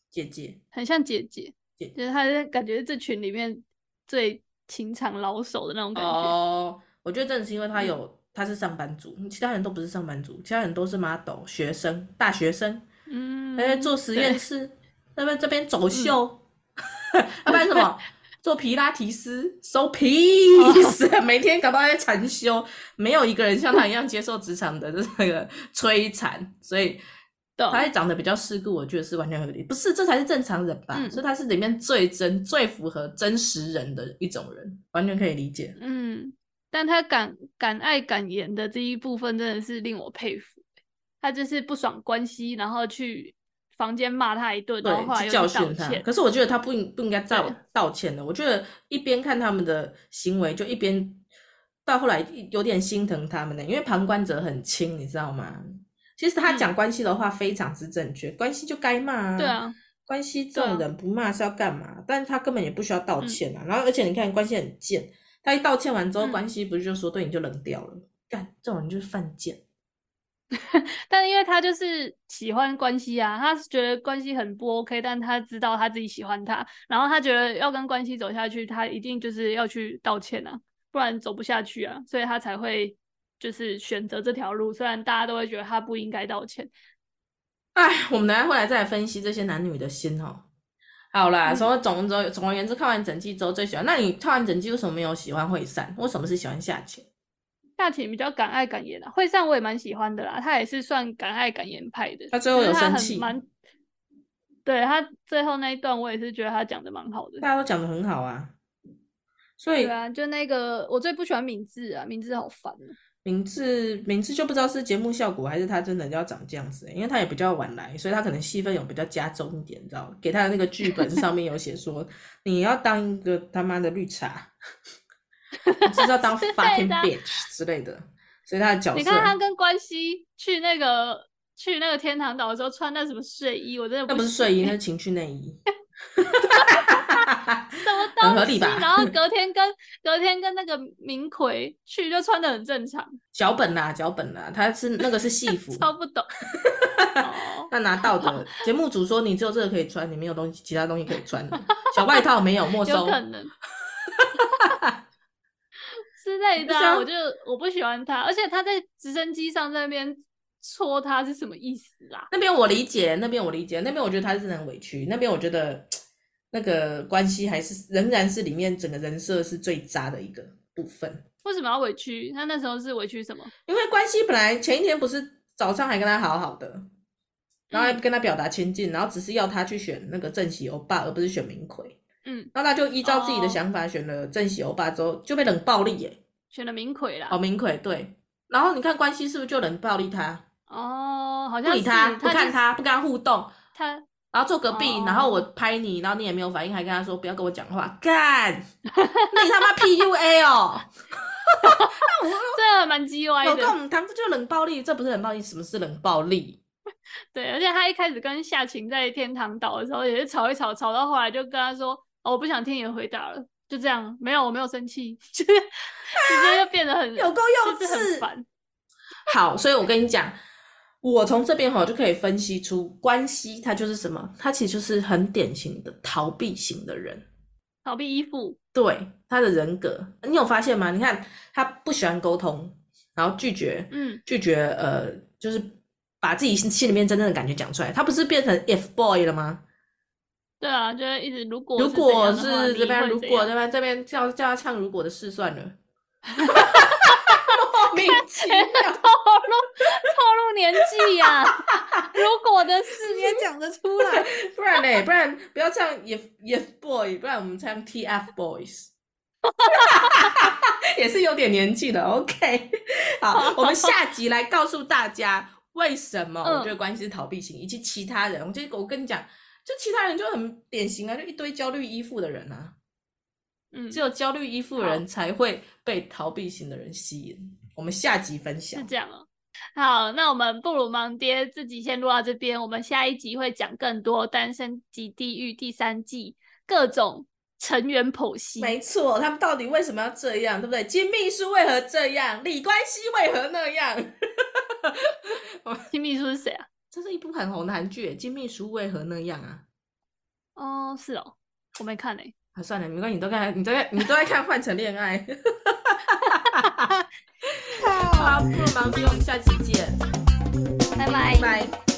姐姐，很像姐姐，姐就是他感觉这群里面。最情场老手的那种感觉哦，我觉得真的是因为他有、嗯、他是上班族，其他人都不是上班族，其他人都是 model 学生、大学生，嗯，在做实验室，那边这边走秀，[laughs] 要不然什么做皮拉提斯，so peace，[laughs] 哦、每天搞到在禅修，没有一个人像他一样接受职场的 [laughs] 这个摧残，所以。他还长得比较世故，我觉得是完全合理。不是，这才是正常人吧？嗯、所以他是里面最真、最符合真实人的一种人，完全可以理解。嗯，但他敢敢爱敢言的这一部分，真的是令我佩服。他就是不爽关系，然后去房间骂他一顿，对，然后去教训他。可是我觉得他不应不应该道对道歉的。我觉得一边看他们的行为，就一边到后来有点心疼他们呢，因为旁观者很清，你知道吗？其实他讲关系的话非常之正确，嗯、关系就该骂啊。对啊，关系这种人不骂是要干嘛？啊、但是他根本也不需要道歉啊。嗯、然后而且你看关系很贱，他一道歉完之后，嗯、关系不是就说对你就冷掉了？干这种人就是犯贱。[laughs] 但是因为他就是喜欢关系啊，他是觉得关系很不 OK，但他知道他自己喜欢他，然后他觉得要跟关系走下去，他一定就是要去道歉啊，不然走不下去啊，所以他才会。就是选择这条路，虽然大家都会觉得他不应该道歉，哎，我们等下会来再来分析这些男女的心哦。好啦，所以总总总而言之，看完整季之后最喜欢。那你看完整季为什么没有喜欢惠善？为什么是喜欢夏晴？夏晴比较敢爱敢言啊，惠善我也蛮喜欢的啦，他也是算敢爱敢言派的。他最后有生气，蛮对他最后那一段，我也是觉得他讲的蛮好的。大家都讲的很好啊，所以对啊，就那个我最不喜欢敏智啊，敏智好烦啊。敏智敏智就不知道是节目效果还是他真的要长这样子，欸，因为他也比较晚来，所以他可能戏份有比较加重一点，你知道？给他的那个剧本上面有写说，[laughs] 你要当一个他妈的绿茶，就是要当 [laughs] fucking bitch 之类的，所以他的角色。你看他跟关西去那个去那个天堂岛的时候穿那什么睡衣，我真的不，那不是睡衣，那是情趣内衣。[laughs] 什么东西？很合理吧？然后隔 [laughs] 天跟隔天跟那个明奎去，就穿的很正常。脚本啦，脚本啦，他是那个是戏服，超不懂。那拿到的节目组说，你只有这个可以穿，你没有东西，其他东西可以穿。小外套没有没收，有可能之类的、啊。我就我不喜欢他，而且他在直升机上在那边戳他是什么意思啊？那边我理解，那边我理解，那边我觉得他是很委屈，那边我觉得。那个关系还是仍然是里面整个人设是最渣的一个部分。为什么要委屈？他那时候是委屈什么？因为关系本来前一天不是早上还跟他好好的，然后还跟他表达亲近，嗯，然后只是要他去选那个正喜欧巴，而不是选明奎。嗯，然后他就依照自己的想法选了正喜欧巴之后，就被冷暴力耶，选了明奎啦。哦，明奎对。然后你看关系是不是就冷暴力他？哦，好像不理他，不看他，不跟他互动。他。然后坐隔壁，oh. 然后我拍你，然后你也没有反应，还跟他说不要跟我讲话，干，[laughs] 那你他妈 PUA 哦！那 [laughs] 我这蛮鸡歪的。我跟我们谈这就冷暴力，这不是冷暴力，什么是冷暴力？[laughs] 对，而且他一开始跟夏晴在天堂岛的时候也是吵一吵，吵到后来就跟他说，哦，我不想听你的回答了，就这样，没有，我没有生气，[laughs] 就是直接就变得很有够幼稚，就是、很烦。好，所以我跟你讲。我从这边哈就可以分析出关系，他就是什么？他其实就是很典型的逃避型的人，逃避依附。对，他的人格，你有发现吗？你看他不喜欢沟通，然后拒绝，嗯，拒绝，呃，就是把自己心里面真正的感觉讲出来。他不是变成 if boy 了吗？对啊，就是一直如果如果是这边如果这边这边叫叫他唱如果的事算了。[laughs] 莫名其妙 [laughs] 透露透露年纪呀、[laughs] 啊！如果的事你也讲得出来，不然呢？不然不要唱 if if boy，不然我们唱 TF boys，也是有点年纪的。OK，好，我们下集来告诉大家为什么我觉得关系是逃避型，以及其他人。我就我跟你讲，就其他人就很典型啊，就一堆焦虑依附的人啊。嗯，只有焦虑依附的人才会被逃避型的人吸引。我们下集分享是这样哦。好，那我们布鲁盲爹自己先录到这边，我们下一集会讲更多《单身即地狱》第三季各种成员剖析。没错，他们到底为什么要这样，对不对？金秘书为何这样？李关系为何那样？金秘书是谁啊？这是一部很红的韩剧，《金秘书为何那样》啊？哦，是哦，我没看诶。啊，算了，没关系，你都看，你都在，你都在看《换成恋爱》。[laughs] [laughs] 好，不忙，我们下期见，拜拜。拜。